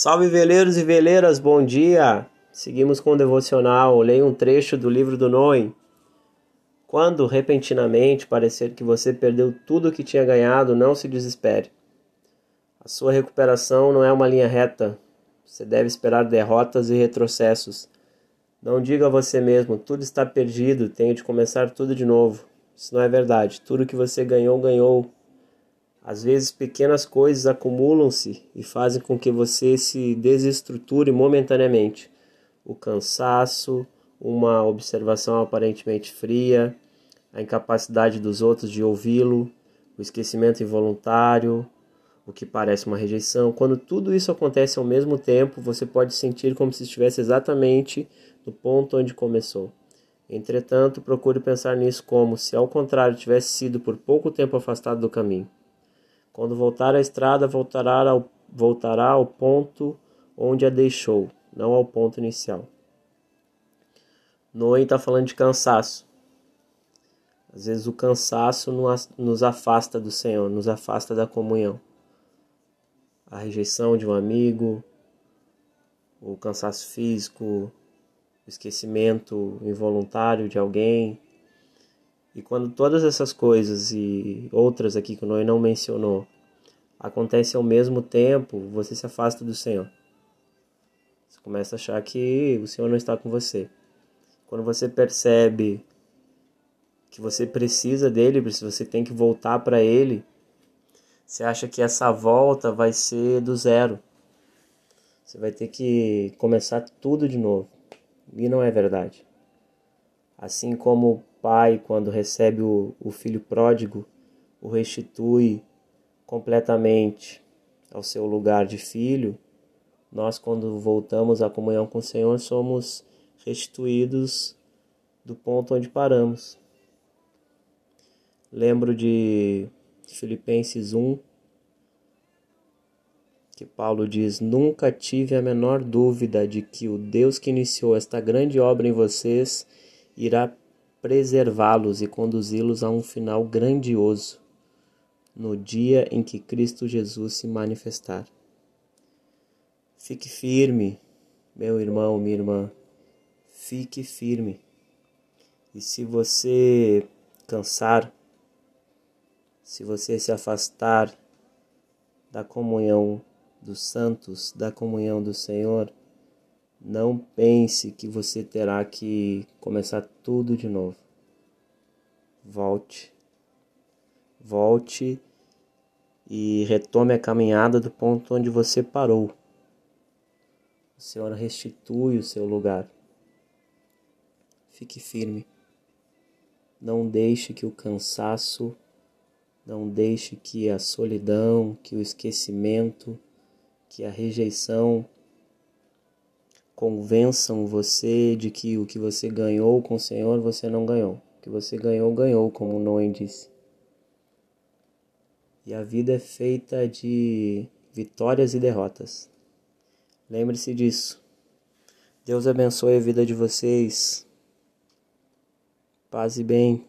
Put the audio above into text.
Salve veleiros e veleiras, bom dia! Seguimos com o devocional. Leia um trecho do livro do Noem. Quando repentinamente parecer que você perdeu tudo o que tinha ganhado, não se desespere. A sua recuperação não é uma linha reta. Você deve esperar derrotas e retrocessos. Não diga a você mesmo, tudo está perdido, tenho de começar tudo de novo. Isso não é verdade. Tudo que você ganhou, ganhou. Às vezes, pequenas coisas acumulam-se e fazem com que você se desestruture momentaneamente. O cansaço, uma observação aparentemente fria, a incapacidade dos outros de ouvi-lo, o esquecimento involuntário, o que parece uma rejeição. Quando tudo isso acontece ao mesmo tempo, você pode sentir como se estivesse exatamente no ponto onde começou. Entretanto, procure pensar nisso como se, ao contrário, tivesse sido por pouco tempo afastado do caminho. Quando voltar à estrada, voltará ao, voltará ao ponto onde a deixou, não ao ponto inicial. Noé está falando de cansaço. Às vezes o cansaço nos afasta do Senhor, nos afasta da comunhão. A rejeição de um amigo, o cansaço físico, o esquecimento involuntário de alguém, e quando todas essas coisas e outras aqui que o Noé não mencionou acontecem ao mesmo tempo, você se afasta do Senhor. Você começa a achar que o Senhor não está com você. Quando você percebe que você precisa dele, se você tem que voltar para ele, você acha que essa volta vai ser do zero. Você vai ter que começar tudo de novo. E não é verdade. Assim como pai, quando recebe o, o filho pródigo, o restitui completamente ao seu lugar de filho, nós, quando voltamos à comunhão com o Senhor, somos restituídos do ponto onde paramos. Lembro de Filipenses 1, que Paulo diz: Nunca tive a menor dúvida de que o Deus que iniciou esta grande obra em vocês irá preservá-los e conduzi-los a um final grandioso no dia em que Cristo Jesus se manifestar. Fique firme, meu irmão, minha irmã, fique firme. E se você cansar, se você se afastar da comunhão dos santos, da comunhão do Senhor, não pense que você terá que começar tudo de novo. Volte. Volte e retome a caminhada do ponto onde você parou. O Senhor restitui o seu lugar. Fique firme. Não deixe que o cansaço, não deixe que a solidão, que o esquecimento, que a rejeição convençam você de que o que você ganhou com o Senhor você não ganhou. O que você ganhou, ganhou, como Noé disse. E a vida é feita de vitórias e derrotas. Lembre-se disso. Deus abençoe a vida de vocês. Paz e bem.